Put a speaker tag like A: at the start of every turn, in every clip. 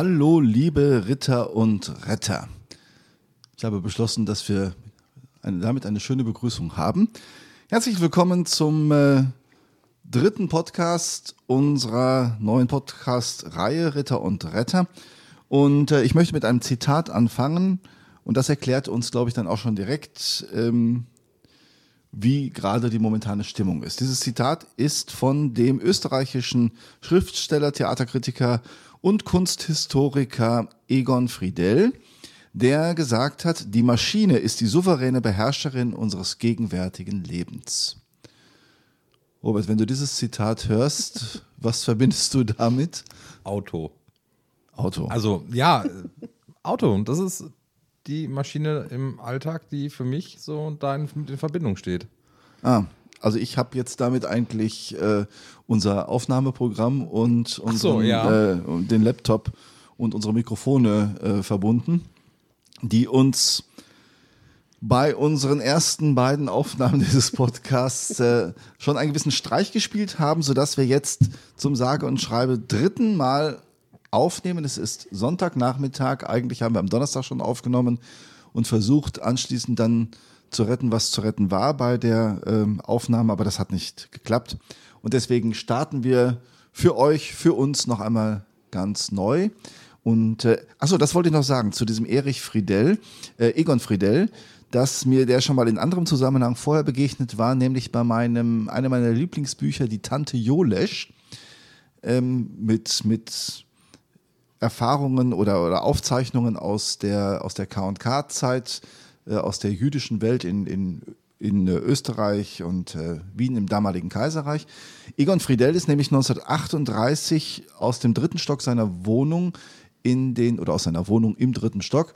A: Hallo, liebe Ritter und Retter. Ich habe beschlossen, dass wir eine, damit eine schöne Begrüßung haben. Herzlich willkommen zum äh, dritten Podcast unserer neuen Podcast-Reihe Ritter und Retter. Und äh, ich möchte mit einem Zitat anfangen. Und das erklärt uns, glaube ich, dann auch schon direkt, ähm, wie gerade die momentane Stimmung ist. Dieses Zitat ist von dem österreichischen Schriftsteller, Theaterkritiker und Kunsthistoriker Egon Friedel, der gesagt hat, die Maschine ist die souveräne Beherrscherin unseres gegenwärtigen Lebens. Robert, wenn du dieses Zitat hörst, was verbindest du damit?
B: Auto.
A: Auto.
B: Also ja, Auto. Das ist die Maschine im Alltag, die für mich so da in, in Verbindung steht.
A: Ah, also ich habe jetzt damit eigentlich äh, unser Aufnahmeprogramm und unseren,
B: so, ja.
A: äh, den Laptop und unsere Mikrofone äh, verbunden, die uns bei unseren ersten beiden Aufnahmen dieses Podcasts äh, schon einen gewissen Streich gespielt haben, sodass wir jetzt zum sage und schreibe dritten Mal aufnehmen. Es ist Sonntagnachmittag, eigentlich haben wir am Donnerstag schon aufgenommen und versucht anschließend dann zu retten, was zu retten war bei der ähm, Aufnahme, aber das hat nicht geklappt. Und deswegen starten wir für euch, für uns noch einmal ganz neu. Und äh, achso, das wollte ich noch sagen zu diesem Erich Friedel, äh, Egon Friedel, dass mir der schon mal in anderem Zusammenhang vorher begegnet war, nämlich bei meinem, einem meiner Lieblingsbücher, die Tante Jolesch, ähm, mit, mit Erfahrungen oder, oder Aufzeichnungen aus der, aus der K&K-Zeit, aus der jüdischen Welt in, in, in äh, Österreich und äh, Wien im damaligen Kaiserreich. Egon Friedel ist nämlich 1938 aus dem dritten Stock seiner Wohnung in den, oder aus seiner Wohnung im dritten Stock,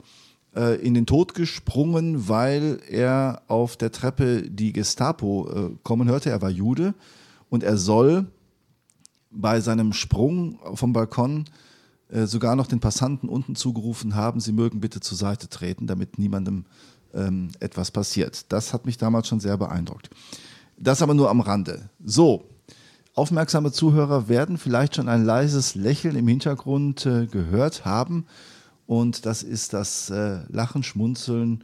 A: äh, in den Tod gesprungen, weil er auf der Treppe die Gestapo äh, kommen hörte. Er war Jude und er soll bei seinem Sprung vom Balkon äh, sogar noch den Passanten unten zugerufen haben, sie mögen bitte zur Seite treten, damit niemandem ähm, etwas passiert. Das hat mich damals schon sehr beeindruckt. Das aber nur am Rande. So, aufmerksame Zuhörer werden vielleicht schon ein leises Lächeln im Hintergrund äh, gehört haben. Und das ist das äh, Lachen, Schmunzeln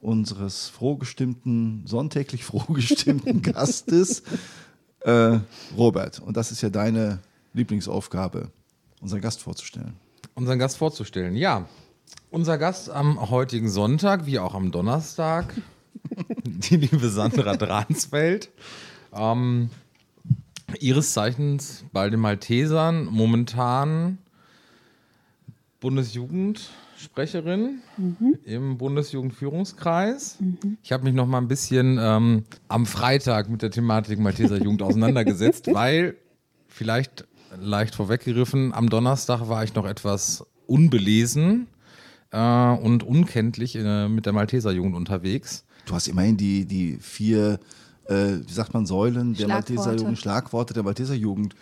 A: unseres frohgestimmten, sonntäglich frohgestimmten Gastes, äh, Robert. Und das ist ja deine Lieblingsaufgabe, unseren Gast vorzustellen.
B: Unseren Gast vorzustellen, ja. Unser Gast am heutigen Sonntag, wie auch am Donnerstag, die liebe Sandra Dransfeld. Ähm, ihres Zeichens bei den Maltesern, momentan Bundesjugendsprecherin mhm. im Bundesjugendführungskreis. Mhm. Ich habe mich noch mal ein bisschen ähm, am Freitag mit der Thematik Malteser Jugend auseinandergesetzt, weil vielleicht leicht vorweggegriffen, am Donnerstag war ich noch etwas unbelesen äh, und unkenntlich äh, mit der Malteser Jugend unterwegs.
A: Du hast immerhin die, die vier, äh, wie sagt man, Säulen der Malteser Jugend, Schlagworte der Malteser Jugend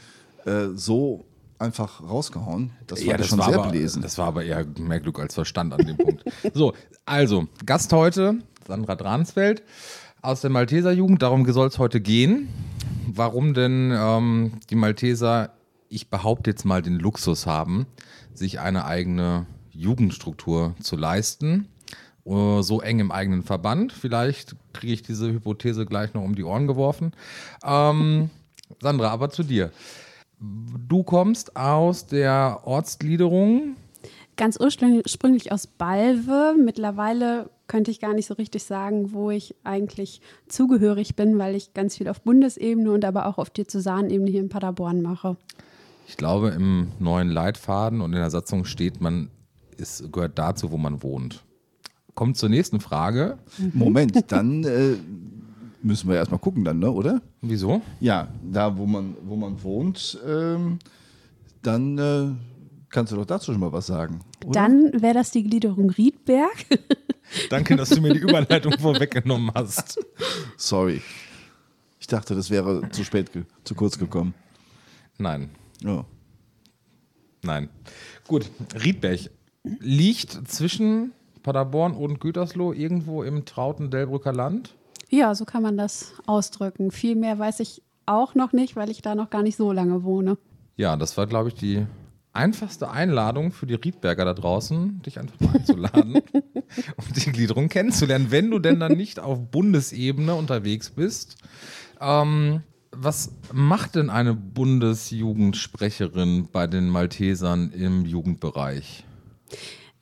A: äh, so einfach rausgehauen.
B: Das war ja, das schon sehr aber, belesen. Das war aber eher mehr Glück als Verstand an dem Punkt. So, also, Gast heute, Sandra Dransfeld aus der Malteser Jugend. Darum soll es heute gehen. Warum denn ähm, die Malteser, ich behaupte jetzt mal, den Luxus haben, sich eine eigene Jugendstruktur zu leisten. Uh, so eng im eigenen Verband. Vielleicht kriege ich diese Hypothese gleich noch um die Ohren geworfen. Ähm, Sandra, aber zu dir. Du kommst aus der Ortsgliederung.
C: Ganz ursprünglich aus Balve. Mittlerweile könnte ich gar nicht so richtig sagen, wo ich eigentlich zugehörig bin, weil ich ganz viel auf Bundesebene und aber auch auf Diözesanebene hier in Paderborn mache.
B: Ich glaube, im neuen Leitfaden und in der Satzung steht, man ist, gehört dazu, wo man wohnt. Kommt zur nächsten Frage.
A: Moment, dann äh, müssen wir erstmal gucken dann, ne, oder?
B: Wieso?
A: Ja, da wo man, wo man wohnt, ähm, dann äh, kannst du doch dazu schon mal was sagen.
C: Oder? Dann wäre das die Gliederung Riedberg.
B: Danke, dass du mir die Überleitung vorweggenommen hast.
A: Sorry. Ich dachte, das wäre zu spät, zu kurz gekommen.
B: Nein.
A: Oh.
B: Nein. Gut, Riedberg liegt zwischen Paderborn und Gütersloh irgendwo im trauten Delbrücker Land.
C: Ja, so kann man das ausdrücken. Viel mehr weiß ich auch noch nicht, weil ich da noch gar nicht so lange wohne.
B: Ja, das war, glaube ich, die einfachste Einladung für die Riedberger da draußen, dich einfach mal einzuladen, um die Gliederung kennenzulernen, wenn du denn dann nicht auf Bundesebene unterwegs bist. Ähm, was macht denn eine Bundesjugendsprecherin bei den Maltesern im Jugendbereich?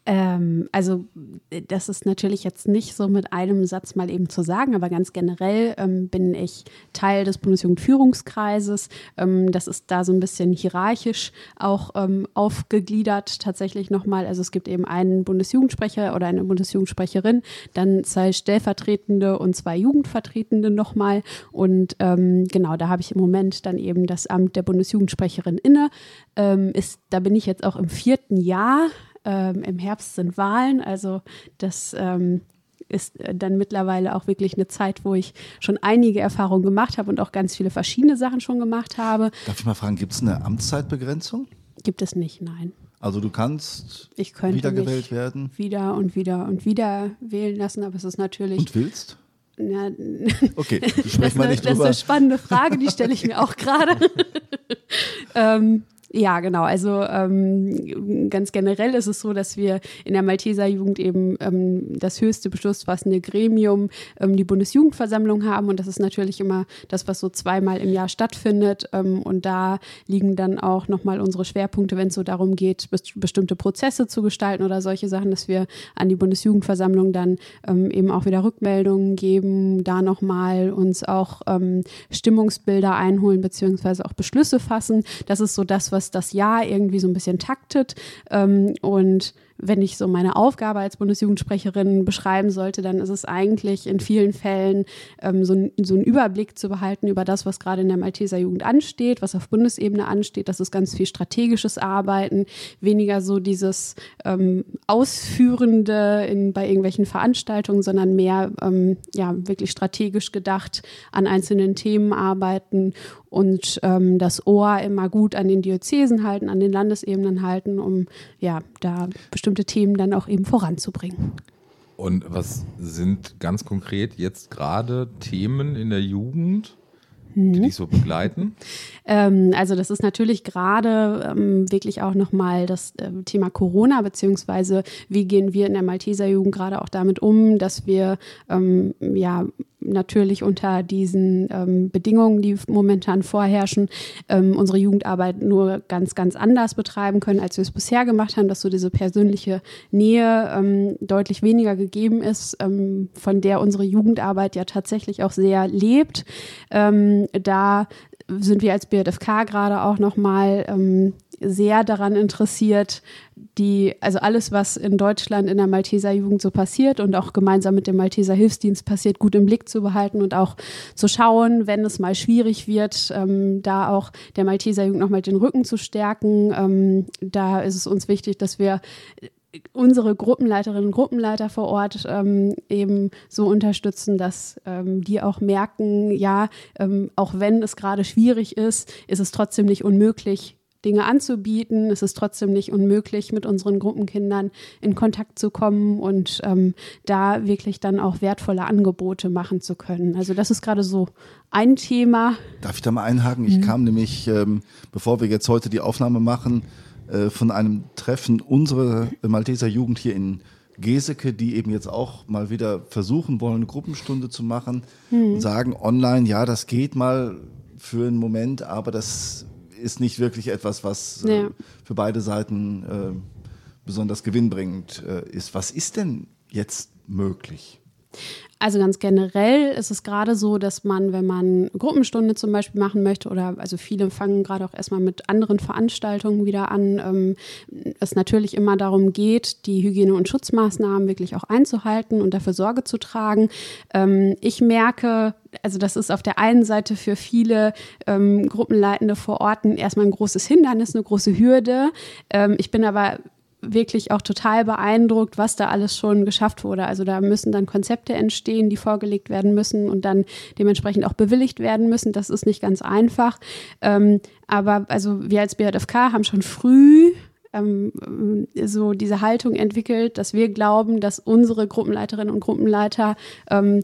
C: Ähm, also das ist natürlich jetzt nicht so mit einem Satz mal eben zu sagen, aber ganz generell ähm, bin ich Teil des Bundesjugendführungskreises. Ähm, das ist da so ein bisschen hierarchisch auch ähm, aufgegliedert tatsächlich nochmal. Also es gibt eben einen Bundesjugendsprecher oder eine Bundesjugendsprecherin, dann zwei Stellvertretende und zwei Jugendvertretende nochmal. Und ähm, genau, da habe ich im Moment dann eben das Amt der Bundesjugendsprecherin inne. Ähm, ist, da bin ich jetzt auch im vierten Jahr ähm, Im Herbst sind Wahlen, also das ähm, ist dann mittlerweile auch wirklich eine Zeit, wo ich schon einige Erfahrungen gemacht habe und auch ganz viele verschiedene Sachen schon gemacht habe.
A: Darf ich mal fragen, gibt es eine Amtszeitbegrenzung?
C: Gibt es nicht, nein.
A: Also du kannst
C: ich könnte
A: wiedergewählt werden?
C: Wieder und wieder und wieder wählen lassen, aber es ist natürlich.
A: Und willst?
C: Ja,
A: okay, nicht drüber.
C: Das ist eine spannende Frage, die stelle ich mir auch gerade. ähm, ja, genau. Also ähm, ganz generell ist es so, dass wir in der Malteser Jugend eben ähm, das höchste beschlussfassende Gremium, ähm, die Bundesjugendversammlung haben. Und das ist natürlich immer das, was so zweimal im Jahr stattfindet. Ähm, und da liegen dann auch nochmal unsere Schwerpunkte, wenn es so darum geht, bestimmte Prozesse zu gestalten oder solche Sachen, dass wir an die Bundesjugendversammlung dann ähm, eben auch wieder Rückmeldungen geben, da nochmal uns auch ähm, Stimmungsbilder einholen, beziehungsweise auch Beschlüsse fassen. Das ist so das, was was das Jahr irgendwie so ein bisschen taktet. Ähm, und wenn ich so meine Aufgabe als Bundesjugendsprecherin beschreiben sollte, dann ist es eigentlich in vielen Fällen ähm, so, ein, so einen Überblick zu behalten über das, was gerade in der Malteser Jugend ansteht, was auf Bundesebene ansteht. Das ist ganz viel strategisches Arbeiten, weniger so dieses ähm, Ausführende in, bei irgendwelchen Veranstaltungen, sondern mehr ähm, ja, wirklich strategisch gedacht an einzelnen Themen arbeiten und ähm, das Ohr immer gut an den Diözesen halten, an den Landesebenen halten, um ja da bestimmte bestimmte Themen dann auch eben voranzubringen.
B: Und was sind ganz konkret jetzt gerade Themen in der Jugend, die mhm. dich so begleiten?
C: Ähm, also das ist natürlich gerade ähm, wirklich auch nochmal das äh, Thema Corona, beziehungsweise wie gehen wir in der Malteser Jugend gerade auch damit um, dass wir ähm, ja natürlich unter diesen ähm, Bedingungen, die momentan vorherrschen, ähm, unsere Jugendarbeit nur ganz, ganz anders betreiben können, als wir es bisher gemacht haben, dass so diese persönliche Nähe ähm, deutlich weniger gegeben ist, ähm, von der unsere Jugendarbeit ja tatsächlich auch sehr lebt. Ähm, da sind wir als BJFK gerade auch nochmal ähm, sehr daran interessiert, die, also alles, was in Deutschland in der Malteser Jugend so passiert und auch gemeinsam mit dem Malteser Hilfsdienst passiert, gut im Blick zu behalten und auch zu schauen, wenn es mal schwierig wird, ähm, da auch der Malteser Jugend nochmal den Rücken zu stärken. Ähm, da ist es uns wichtig, dass wir unsere Gruppenleiterinnen und Gruppenleiter vor Ort ähm, eben so unterstützen, dass ähm, die auch merken, ja, ähm, auch wenn es gerade schwierig ist, ist es trotzdem nicht unmöglich, Dinge anzubieten. Es ist trotzdem nicht unmöglich, mit unseren Gruppenkindern in Kontakt zu kommen und ähm, da wirklich dann auch wertvolle Angebote machen zu können. Also das ist gerade so ein Thema.
A: Darf ich da mal einhaken? Ich mhm. kam nämlich, ähm, bevor wir jetzt heute die Aufnahme machen, äh, von einem Treffen unserer Malteser Jugend hier in Geseke, die eben jetzt auch mal wieder versuchen wollen, eine Gruppenstunde zu machen mhm. und sagen online, ja, das geht mal für einen Moment, aber das ist nicht wirklich etwas, was äh, ja. äh, für beide Seiten äh, besonders gewinnbringend äh, ist. Was ist denn jetzt möglich?
C: Also ganz generell ist es gerade so, dass man, wenn man Gruppenstunde zum Beispiel machen möchte oder also viele fangen gerade auch erstmal mit anderen Veranstaltungen wieder an, ähm, es natürlich immer darum geht, die Hygiene- und Schutzmaßnahmen wirklich auch einzuhalten und dafür Sorge zu tragen. Ähm, ich merke, also das ist auf der einen Seite für viele ähm, Gruppenleitende vor Ort erstmal ein großes Hindernis, eine große Hürde. Ähm, ich bin aber wirklich auch total beeindruckt, was da alles schon geschafft wurde. Also da müssen dann Konzepte entstehen, die vorgelegt werden müssen und dann dementsprechend auch bewilligt werden müssen. Das ist nicht ganz einfach. Ähm, aber also wir als BJFK haben schon früh ähm, so diese Haltung entwickelt, dass wir glauben, dass unsere Gruppenleiterinnen und Gruppenleiter ähm,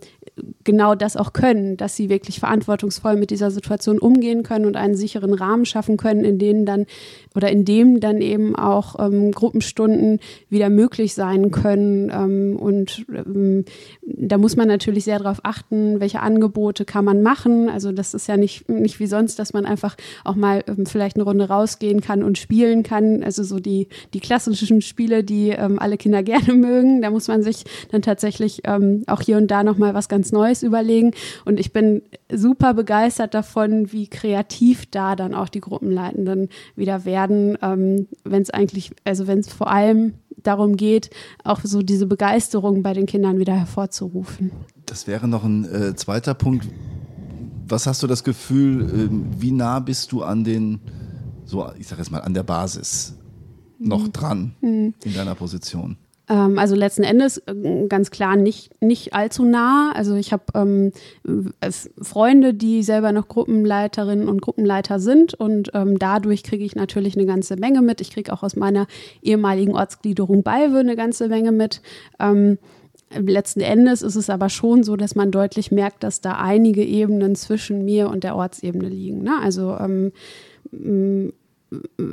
C: genau das auch können, dass sie wirklich verantwortungsvoll mit dieser Situation umgehen können und einen sicheren Rahmen schaffen können, in denen dann oder in dem dann eben auch ähm, Gruppenstunden wieder möglich sein können. Ähm, und ähm, da muss man natürlich sehr darauf achten, welche Angebote kann man machen. Also das ist ja nicht, nicht wie sonst, dass man einfach auch mal ähm, vielleicht eine Runde rausgehen kann und spielen kann. Also so die, die klassischen Spiele, die ähm, alle Kinder gerne mögen. Da muss man sich dann tatsächlich ähm, auch hier und da nochmal was ganz ganz Neues überlegen. Und ich bin super begeistert davon, wie kreativ da dann auch die Gruppenleitenden wieder werden, ähm, wenn es eigentlich, also wenn es vor allem darum geht, auch so diese Begeisterung bei den Kindern wieder hervorzurufen.
A: Das wäre noch ein äh, zweiter Punkt. Was hast du das Gefühl, äh, wie nah bist du an den, so ich sage jetzt mal, an der Basis noch mhm. dran mhm. in deiner Position?
C: Ähm, also letzten Endes äh, ganz klar nicht, nicht allzu nah. Also ich habe ähm, Freunde, die selber noch Gruppenleiterinnen und Gruppenleiter sind und ähm, dadurch kriege ich natürlich eine ganze Menge mit. Ich kriege auch aus meiner ehemaligen Ortsgliederung Balve eine ganze Menge mit. Ähm, letzten Endes ist es aber schon so, dass man deutlich merkt, dass da einige Ebenen zwischen mir und der Ortsebene liegen. Ne? Also ähm,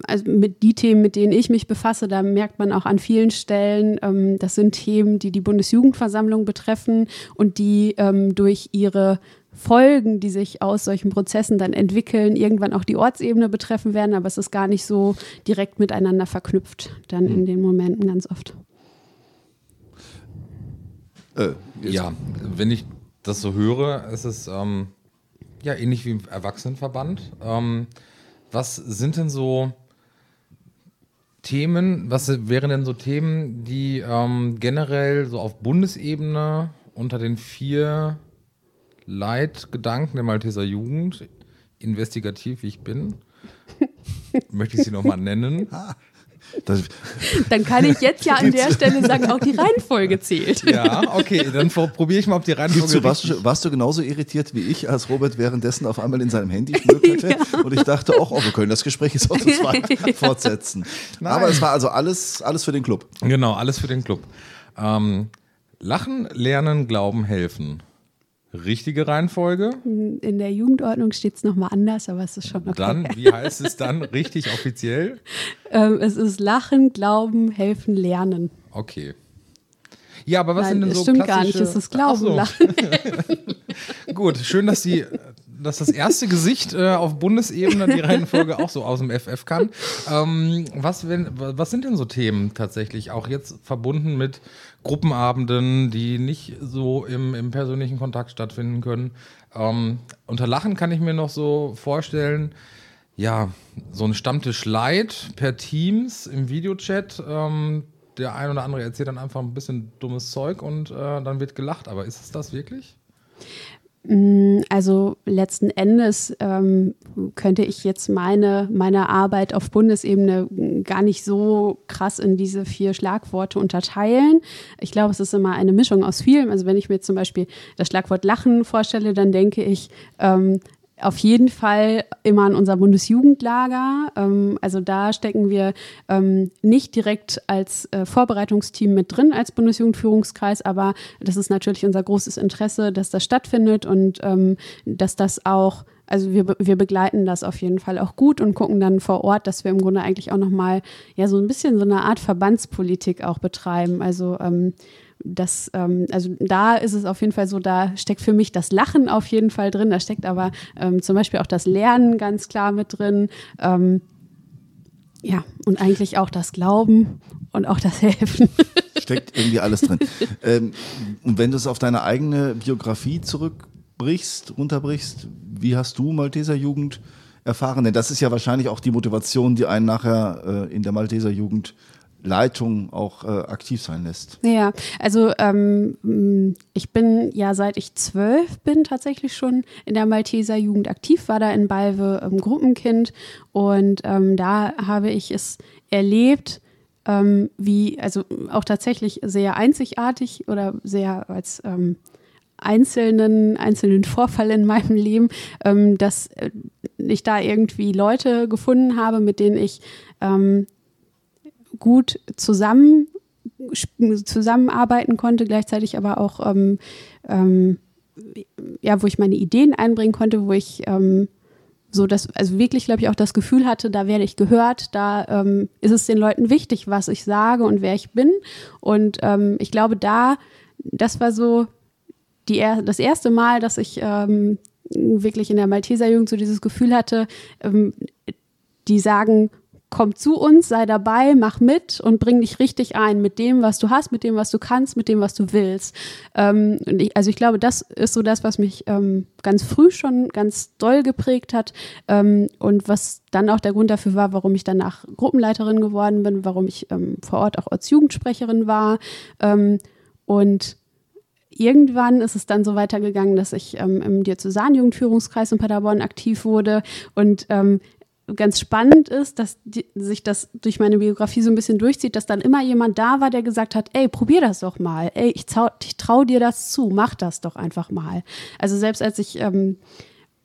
C: also mit die Themen, mit denen ich mich befasse, da merkt man auch an vielen Stellen, ähm, das sind Themen, die die Bundesjugendversammlung betreffen und die ähm, durch ihre Folgen, die sich aus solchen Prozessen dann entwickeln, irgendwann auch die Ortsebene betreffen werden, aber es ist gar nicht so direkt miteinander verknüpft, dann in den Momenten ganz oft.
B: Äh, ja, wenn ich das so höre, ist es ähm, ja ähnlich wie im Erwachsenenverband. Ähm, was sind denn so Themen, was wären denn so Themen, die ähm, generell so auf Bundesebene unter den vier Leitgedanken der Malteser Jugend, investigativ wie ich bin, möchte ich sie nochmal nennen,
C: Das dann kann ich jetzt ja an der Stelle sagen, auch die Reihenfolge zählt.
B: Ja, okay, dann probiere ich mal, ob die Reihenfolge
A: du, warst, du, warst du genauso irritiert wie ich, als Robert währenddessen auf einmal in seinem Handy schnüffelte ja. und ich dachte, auch, oh, wir können das Gespräch jetzt auch zu zweit fortsetzen. Nein. Aber es war also alles, alles für den Club.
B: Genau, alles für den Club. Ähm, Lachen, Lernen, Glauben, Helfen richtige Reihenfolge?
C: In der Jugendordnung steht es nochmal anders, aber es ist schon okay.
B: Dann, wie heißt es dann richtig offiziell?
C: Ähm, es ist Lachen, Glauben, Helfen, Lernen.
B: Okay. Ja, aber was Nein, sind denn so
C: stimmt klassische... gar nicht, es ist Glauben, so. Lachen.
B: Gut, schön, dass Sie dass das erste Gesicht äh, auf Bundesebene die Reihenfolge auch so aus dem FF kann. Ähm, was, wenn, was sind denn so Themen tatsächlich, auch jetzt verbunden mit Gruppenabenden, die nicht so im, im persönlichen Kontakt stattfinden können? Ähm, unter Lachen kann ich mir noch so vorstellen, ja, so ein Stammtisch Light per Teams im Videochat. Ähm, der ein oder andere erzählt dann einfach ein bisschen dummes Zeug und äh, dann wird gelacht. Aber ist es das wirklich?
C: Mm, also letzten Endes ähm, könnte ich jetzt meine, meine Arbeit auf Bundesebene gar nicht so krass in diese vier Schlagworte unterteilen. Ich glaube, es ist immer eine Mischung aus vielem. Also wenn ich mir zum Beispiel das Schlagwort Lachen vorstelle, dann denke ich, ähm, auf jeden Fall immer an unser Bundesjugendlager. Ähm, also da stecken wir ähm, nicht direkt als äh, Vorbereitungsteam mit drin als Bundesjugendführungskreis, aber das ist natürlich unser großes Interesse, dass das stattfindet und ähm, dass das auch also wir, wir begleiten das auf jeden Fall auch gut und gucken dann vor Ort, dass wir im Grunde eigentlich auch nochmal ja so ein bisschen so eine Art Verbandspolitik auch betreiben. Also ähm, das, ähm, also da ist es auf jeden Fall so, da steckt für mich das Lachen auf jeden Fall drin, da steckt aber ähm, zum Beispiel auch das Lernen ganz klar mit drin. Ähm, ja, und eigentlich auch das Glauben und auch das Helfen.
A: Steckt irgendwie alles drin. ähm, und wenn du es auf deine eigene Biografie zurückbrichst, runterbrichst, wie hast du Malteser Jugend erfahren? Denn das ist ja wahrscheinlich auch die Motivation, die einen nachher äh, in der Malteser Jugend Leitung auch äh, aktiv sein lässt.
C: Ja, also ähm, ich bin ja seit ich zwölf bin tatsächlich schon in der Malteser Jugend aktiv, war da in Balve ähm, Gruppenkind und ähm, da habe ich es erlebt, ähm, wie, also auch tatsächlich sehr einzigartig oder sehr als ähm, einzelnen, einzelnen Vorfall in meinem Leben, ähm, dass äh, ich da irgendwie Leute gefunden habe, mit denen ich ähm, gut zusammen zusammenarbeiten konnte, gleichzeitig aber auch ähm, ähm, ja, wo ich meine Ideen einbringen konnte, wo ich ähm, so das, also wirklich, glaube ich, auch das Gefühl hatte, da werde ich gehört, da ähm, ist es den Leuten wichtig, was ich sage und wer ich bin. Und ähm, ich glaube, da, das war so die, das erste Mal, dass ich ähm, wirklich in der Malteser Jugend so dieses Gefühl hatte, ähm, die sagen, komm zu uns, sei dabei, mach mit und bring dich richtig ein mit dem, was du hast, mit dem, was du kannst, mit dem, was du willst. Ähm, ich, also ich glaube, das ist so das, was mich ähm, ganz früh schon ganz doll geprägt hat ähm, und was dann auch der Grund dafür war, warum ich danach Gruppenleiterin geworden bin, warum ich ähm, vor Ort auch als Jugendsprecherin war ähm, und irgendwann ist es dann so weitergegangen, dass ich ähm, im Diözesanjugendführungskreis in Paderborn aktiv wurde und ähm, ganz spannend ist, dass die, sich das durch meine Biografie so ein bisschen durchzieht, dass dann immer jemand da war, der gesagt hat, ey, probier das doch mal, ey, ich, ich traue dir das zu, mach das doch einfach mal. Also selbst als ich ähm,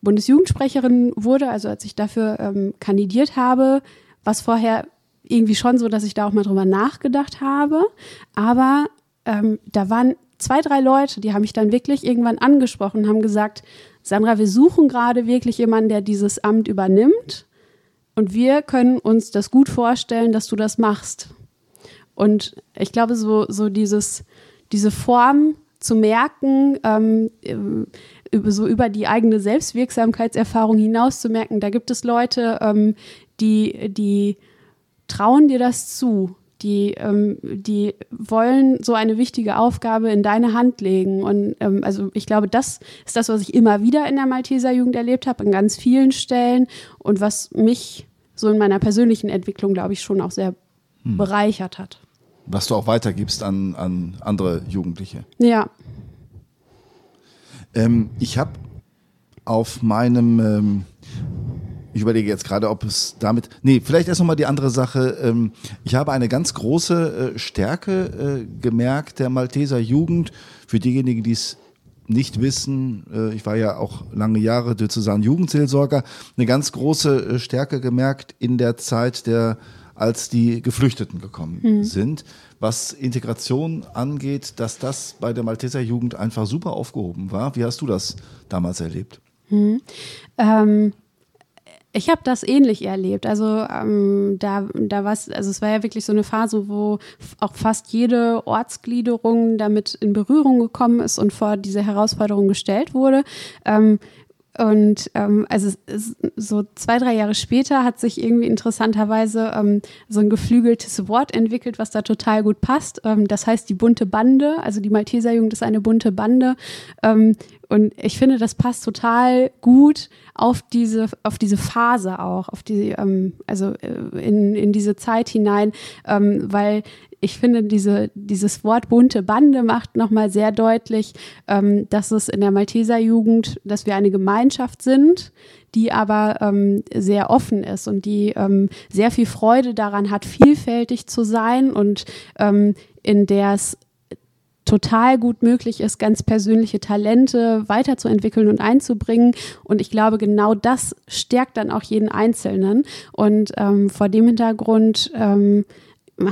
C: Bundesjugendsprecherin wurde, also als ich dafür ähm, kandidiert habe, was vorher irgendwie schon so, dass ich da auch mal drüber nachgedacht habe, aber ähm, da waren zwei, drei Leute, die haben mich dann wirklich irgendwann angesprochen, haben gesagt, Sandra, wir suchen gerade wirklich jemanden, der dieses Amt übernimmt. Und wir können uns das gut vorstellen, dass du das machst. Und ich glaube, so, so dieses, diese Form zu merken, ähm, über, so über die eigene Selbstwirksamkeitserfahrung hinaus zu merken, da gibt es Leute, ähm, die, die trauen dir das zu. Die, ähm, die wollen so eine wichtige Aufgabe in deine Hand legen. Und ähm, also ich glaube, das ist das, was ich immer wieder in der Malteser Jugend erlebt habe, an ganz vielen Stellen und was mich so in meiner persönlichen Entwicklung, glaube ich, schon auch sehr hm. bereichert hat.
A: Was du auch weitergibst an, an andere Jugendliche.
C: Ja.
A: Ähm, ich habe auf meinem, ähm, ich überlege jetzt gerade, ob es damit, nee, vielleicht erst nochmal die andere Sache. Ähm, ich habe eine ganz große äh, Stärke äh, gemerkt der Malteser Jugend. Für diejenigen, die es nicht wissen, äh, ich war ja auch lange Jahre sozusagen Jugendseelsorger, eine ganz große äh, Stärke gemerkt in der Zeit der als die Geflüchteten gekommen mhm. sind. Was Integration angeht, dass das bei der Malteser Jugend einfach super aufgehoben war. Wie hast du das damals erlebt?
C: Mhm. Ähm, ich habe das ähnlich erlebt. Also ähm, da, da war es, also es war ja wirklich so eine Phase, wo auch fast jede Ortsgliederung damit in Berührung gekommen ist und vor diese Herausforderung gestellt wurde. Ähm, und ähm, also so zwei, drei Jahre später hat sich irgendwie interessanterweise ähm, so ein geflügeltes Wort entwickelt, was da total gut passt. Ähm, das heißt die bunte Bande, also die Malteser Jugend ist eine bunte Bande. Ähm, und ich finde, das passt total gut auf diese, auf diese Phase auch, auf die, ähm, also äh, in, in diese Zeit hinein, ähm, weil ich finde, diese, dieses Wort bunte Bande macht nochmal sehr deutlich, ähm, dass es in der Malteser Jugend, dass wir eine Gemeinschaft sind, die aber ähm, sehr offen ist und die ähm, sehr viel Freude daran hat, vielfältig zu sein und ähm, in der es total gut möglich ist, ganz persönliche Talente weiterzuentwickeln und einzubringen. Und ich glaube, genau das stärkt dann auch jeden Einzelnen. Und ähm, vor dem Hintergrund ähm,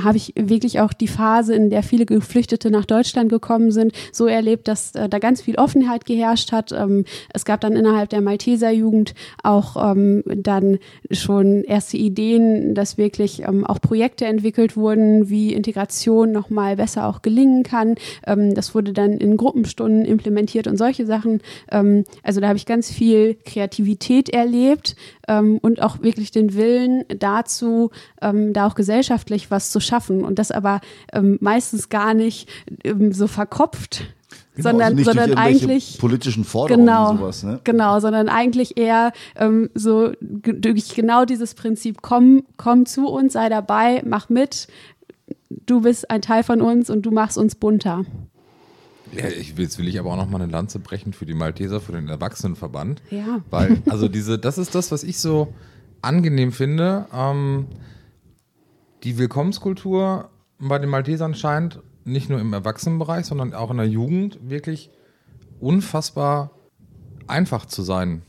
C: habe ich wirklich auch die Phase, in der viele Geflüchtete nach Deutschland gekommen sind, so erlebt, dass äh, da ganz viel Offenheit geherrscht hat. Ähm, es gab dann innerhalb der Malteser Jugend auch ähm, dann schon erste Ideen, dass wirklich ähm, auch Projekte entwickelt wurden, wie Integration nochmal besser auch gelingen kann. Ähm, das wurde dann in Gruppenstunden implementiert und solche Sachen. Ähm, also da habe ich ganz viel Kreativität erlebt ähm, und auch wirklich den Willen dazu, da auch gesellschaftlich was zu zu schaffen und das aber ähm, meistens gar nicht ähm, so verkopft. Genau, sondern,
A: also
C: sondern eigentlich
A: politischen Forderungen
C: genau,
A: und sowas, ne?
C: Genau, sondern eigentlich eher ähm, so durch genau dieses Prinzip, komm, komm zu uns, sei dabei, mach mit, du bist ein Teil von uns und du machst uns bunter.
B: Ja, ich, jetzt will ich aber auch noch mal eine Lanze brechen für die Malteser, für den Erwachsenenverband.
C: Ja.
B: Weil, also diese, das ist das, was ich so angenehm finde. Ähm, die Willkommenskultur bei den Maltesern scheint nicht nur im Erwachsenenbereich, sondern auch in der Jugend wirklich unfassbar einfach zu sein.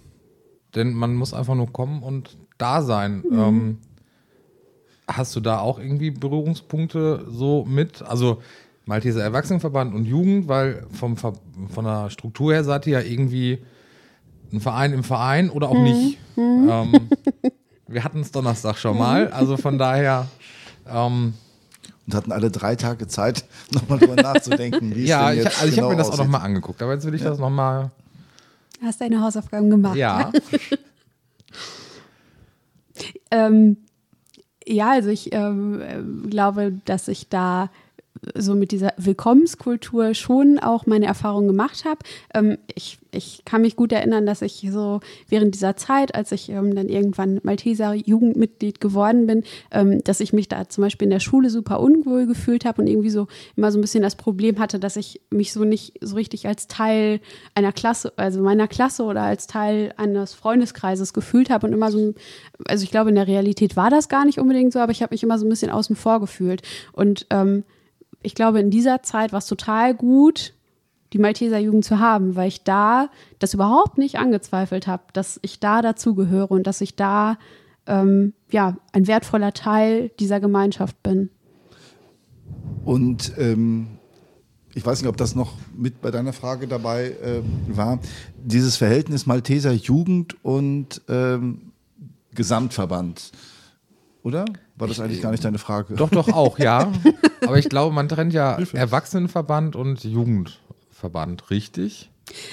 B: Denn man muss einfach nur kommen und da sein. Mhm. Ähm, hast du da auch irgendwie Berührungspunkte so mit? Also Malteser Erwachsenenverband und Jugend, weil vom, von der Struktur her seid ihr ja irgendwie ein Verein im Verein oder auch hm. nicht. Hm. Ähm, wir hatten es Donnerstag schon mal, also von daher. Ähm,
A: und hatten alle drei Tage Zeit, nochmal drüber nachzudenken.
B: Wie ja, ich, also ich genau habe mir das aussieht. auch nochmal angeguckt, aber jetzt will ich ja. das nochmal.
C: Hast deine Hausaufgaben gemacht?
B: Ja.
C: ähm, ja, also ich ähm, glaube, dass ich da so mit dieser Willkommenskultur schon auch meine Erfahrungen gemacht habe. Ähm, ich, ich kann mich gut erinnern, dass ich so während dieser Zeit, als ich ähm, dann irgendwann Malteser Jugendmitglied geworden bin, ähm, dass ich mich da zum Beispiel in der Schule super unwohl gefühlt habe und irgendwie so immer so ein bisschen das Problem hatte, dass ich mich so nicht so richtig als Teil einer Klasse, also meiner Klasse oder als Teil eines Freundeskreises gefühlt habe und immer so, also ich glaube, in der Realität war das gar nicht unbedingt so, aber ich habe mich immer so ein bisschen außen vor gefühlt. Und ähm, ich glaube, in dieser Zeit war es total gut, die Malteser Jugend zu haben, weil ich da das überhaupt nicht angezweifelt habe, dass ich da dazugehöre und dass ich da ähm, ja ein wertvoller Teil dieser Gemeinschaft bin.
A: Und ähm, ich weiß nicht, ob das noch mit bei deiner Frage dabei äh, war. Dieses Verhältnis Malteser Jugend und ähm, Gesamtverband, oder? War das eigentlich gar nicht deine Frage?
B: Doch, doch auch, ja. Aber ich glaube, man trennt ja Erwachsenenverband und Jugendverband, richtig?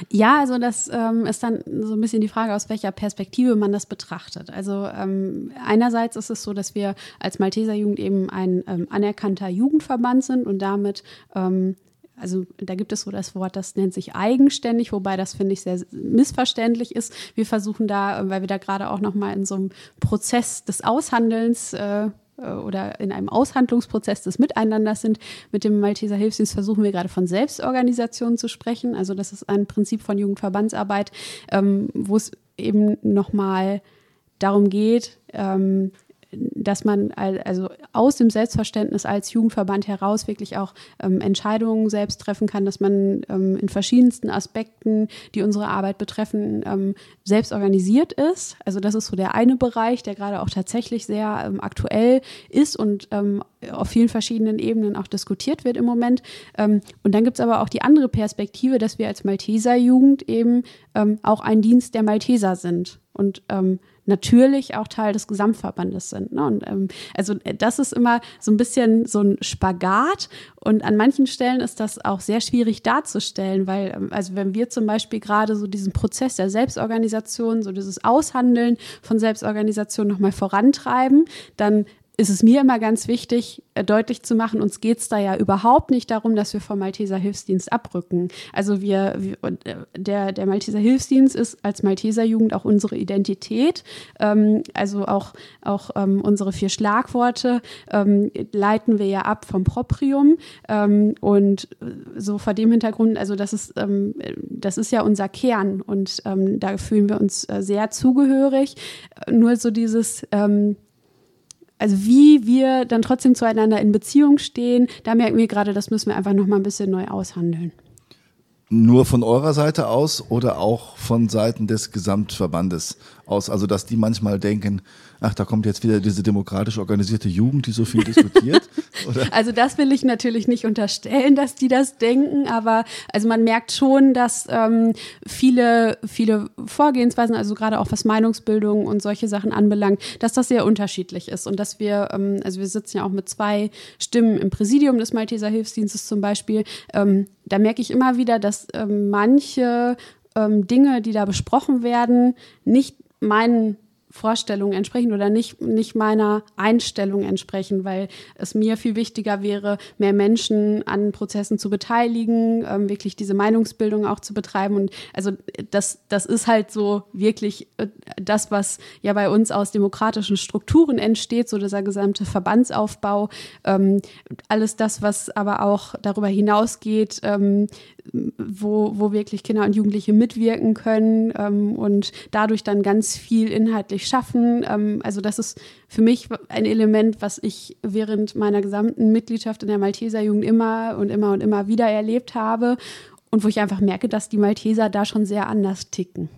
C: Ja, also das ähm, ist dann so ein bisschen die Frage, aus welcher Perspektive man das betrachtet. Also ähm, einerseits ist es so, dass wir als Malteser Jugend eben ein ähm, anerkannter Jugendverband sind und damit ähm, also da gibt es so das Wort, das nennt sich eigenständig, wobei das finde ich sehr missverständlich ist. Wir versuchen da, weil wir da gerade auch noch mal in so einem Prozess des Aushandelns äh, äh, oder in einem Aushandlungsprozess des Miteinanders sind. Mit dem Malteser Hilfsdienst versuchen wir gerade von Selbstorganisation zu sprechen. Also das ist ein Prinzip von Jugendverbandsarbeit, ähm, wo es eben nochmal darum geht, ähm, dass man also aus dem Selbstverständnis als Jugendverband heraus wirklich auch ähm, Entscheidungen selbst treffen kann, dass man ähm, in verschiedensten Aspekten, die unsere Arbeit betreffen, ähm, selbst organisiert ist. Also das ist so der eine Bereich, der gerade auch tatsächlich sehr ähm, aktuell ist und ähm, auf vielen verschiedenen Ebenen auch diskutiert wird im Moment. Ähm, und dann gibt es aber auch die andere Perspektive, dass wir als Malteser Jugend eben auch ein Dienst der Malteser sind. Und ähm, natürlich auch Teil des Gesamtverbandes sind. Ne? Und ähm, also äh, das ist immer so ein bisschen so ein Spagat und an manchen Stellen ist das auch sehr schwierig darzustellen, weil ähm, also wenn wir zum Beispiel gerade so diesen Prozess der Selbstorganisation, so dieses Aushandeln von Selbstorganisation nochmal vorantreiben, dann ist es mir immer ganz wichtig, äh, deutlich zu machen, uns geht es da ja überhaupt nicht darum, dass wir vom Malteser Hilfsdienst abrücken. Also wir, wir äh, der, der Malteser Hilfsdienst ist als Malteser Jugend auch unsere Identität, ähm, also auch, auch ähm, unsere vier Schlagworte ähm, leiten wir ja ab vom Proprium ähm, und so vor dem Hintergrund, also das ist, ähm, das ist ja unser Kern und ähm, da fühlen wir uns äh, sehr zugehörig. Nur so dieses also wie wir dann trotzdem zueinander in Beziehung stehen, da merken wir gerade, das müssen wir einfach noch mal ein bisschen neu aushandeln.
A: Nur von eurer Seite aus oder auch von Seiten des Gesamtverbandes aus? Also, dass die manchmal denken, ach, da kommt jetzt wieder diese demokratisch organisierte Jugend, die so viel diskutiert?
C: Also das will ich natürlich nicht unterstellen, dass die das denken, aber also man merkt schon, dass ähm, viele, viele Vorgehensweisen, also gerade auch was Meinungsbildung und solche Sachen anbelangt, dass das sehr unterschiedlich ist und dass wir, ähm, also wir sitzen ja auch mit zwei Stimmen im Präsidium des Malteser Hilfsdienstes zum Beispiel, ähm, da merke ich immer wieder, dass ähm, manche ähm, Dinge, die da besprochen werden, nicht meinen Vorstellungen entsprechen oder nicht, nicht meiner Einstellung entsprechen, weil es mir viel wichtiger wäre, mehr Menschen an Prozessen zu beteiligen, ähm, wirklich diese Meinungsbildung auch zu betreiben. Und also das, das ist halt so wirklich äh, das, was ja bei uns aus demokratischen Strukturen entsteht, so dieser gesamte Verbandsaufbau. Ähm, alles das, was aber auch darüber hinausgeht, ähm, wo, wo wirklich Kinder und Jugendliche mitwirken können ähm, und dadurch dann ganz viel inhaltlich schaffen. Ähm, also das ist für mich ein Element, was ich während meiner gesamten Mitgliedschaft in der Malteser Jugend immer und immer und immer wieder erlebt habe und wo ich einfach merke, dass die Malteser da schon sehr anders ticken.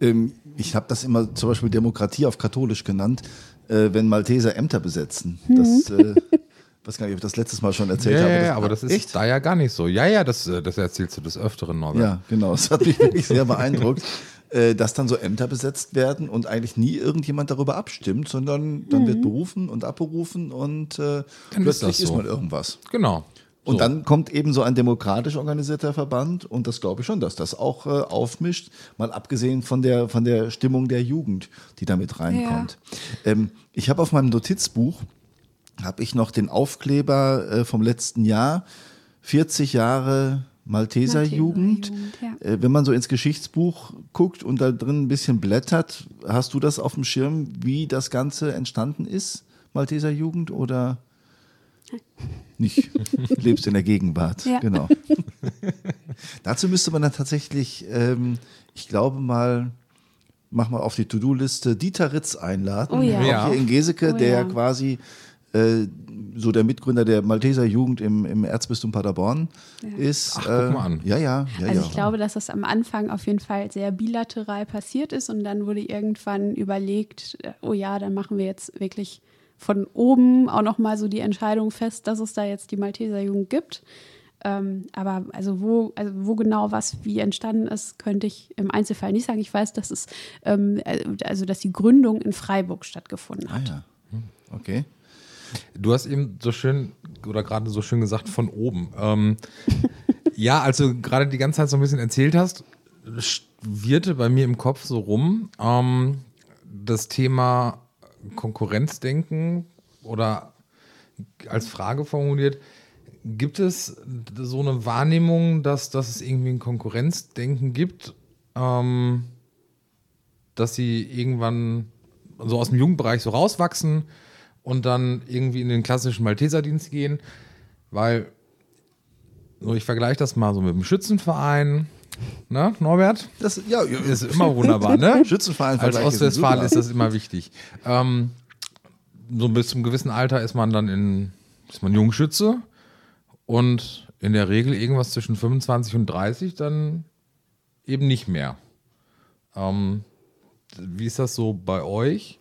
A: Ähm, ich habe das immer zum Beispiel Demokratie auf katholisch genannt äh, wenn Malteser Ämter besetzen. Das, äh, weiß gar nicht, ob ich das letztes Mal schon erzählt
B: ja,
A: habe.
B: ja,
A: Das-
B: ja, aber das ist
A: echt?
B: da ja gar nicht so. Ja, ja, das, äh, das erzählst du des Öfteren, Norbert.
A: Ja, genau. Das hat mich wirklich sehr beeindruckt, äh, dass dann so Ämter besetzt werden und eigentlich nie irgendjemand darüber abstimmt, sondern dann wird berufen und abberufen und äh,
B: Dann ist
A: plötzlich
B: das
A: ist,
B: so.
A: man irgendwas.
B: Genau.
A: Und
B: So.
A: dann kommt eben so ein demokratisch organisierter Verband und das glaube ich schon, dass das auch äh, aufmischt, mal abgesehen von der, von der Stimmung der Jugend, die damit reinkommt. Ähm, ich habe auf meinem Notizbuch, habe ich noch den Aufkleber äh, vom letzten Jahr, 40 Jahre Malteser,
C: Malteser ja.
A: Äh, wenn man so ins Geschichtsbuch guckt und da drin ein bisschen blättert, hast du das auf dem Schirm, wie das Ganze entstanden ist, Malteser Jugend, oder nicht? Lebst in der Gegenwart,
C: Ja.
A: genau. Dazu müsste man dann tatsächlich, ähm, ich glaube mal, mach mal auf die To-Do-Liste Dieter Ritz einladen,
C: Oh ja.
A: hier in Geseke,
C: Oh
A: der
C: ja.
A: quasi äh, so der Mitgründer der Malteser Jugend im, im Erzbistum Paderborn ist.
B: Ach, guck
A: äh,
B: mal an.
A: Ja, ja, ja.
C: Also
A: ja.
C: ich glaube, dass das am Anfang auf jeden Fall sehr bilateral passiert ist und dann wurde irgendwann überlegt, äh, oh ja, dann machen wir jetzt wirklich von oben auch nochmal so die Entscheidung fest, dass es da jetzt die Malteser Jugend gibt. Ähm, aber also wo, also wo genau was wie entstanden ist, könnte ich im Einzelfall nicht sagen. Ich weiß, dass es ähm, äh, also dass die Gründung in Freiburg stattgefunden
A: Ah
C: hat.
A: ja. Hm, Okay.
B: Du hast eben so schön oder gerade so schön gesagt von oben. Ähm, ja, als du gerade die ganze Zeit so ein bisschen erzählt hast, wirte bei mir im Kopf so rum ähm, das Thema Konkurrenzdenken oder als Frage formuliert. Gibt es so eine Wahrnehmung, dass, dass es irgendwie ein Konkurrenzdenken gibt, ähm, dass sie irgendwann so aus dem Jugendbereich so rauswachsen und dann irgendwie in den klassischen Malteserdienst gehen, weil so ich vergleiche das mal so mit dem Schützenverein, ne, Norbert?
A: Das, ja.
B: Ist immer wunderbar, ne?
A: Schützenverein
B: Als Ostwestfalen ist das immer wichtig. Ähm, so bis zum gewissen Alter ist man dann in, ist man Jungschütze und in der Regel irgendwas zwischen 25 und 30 dann eben nicht mehr. Ähm, wie ist das so bei euch?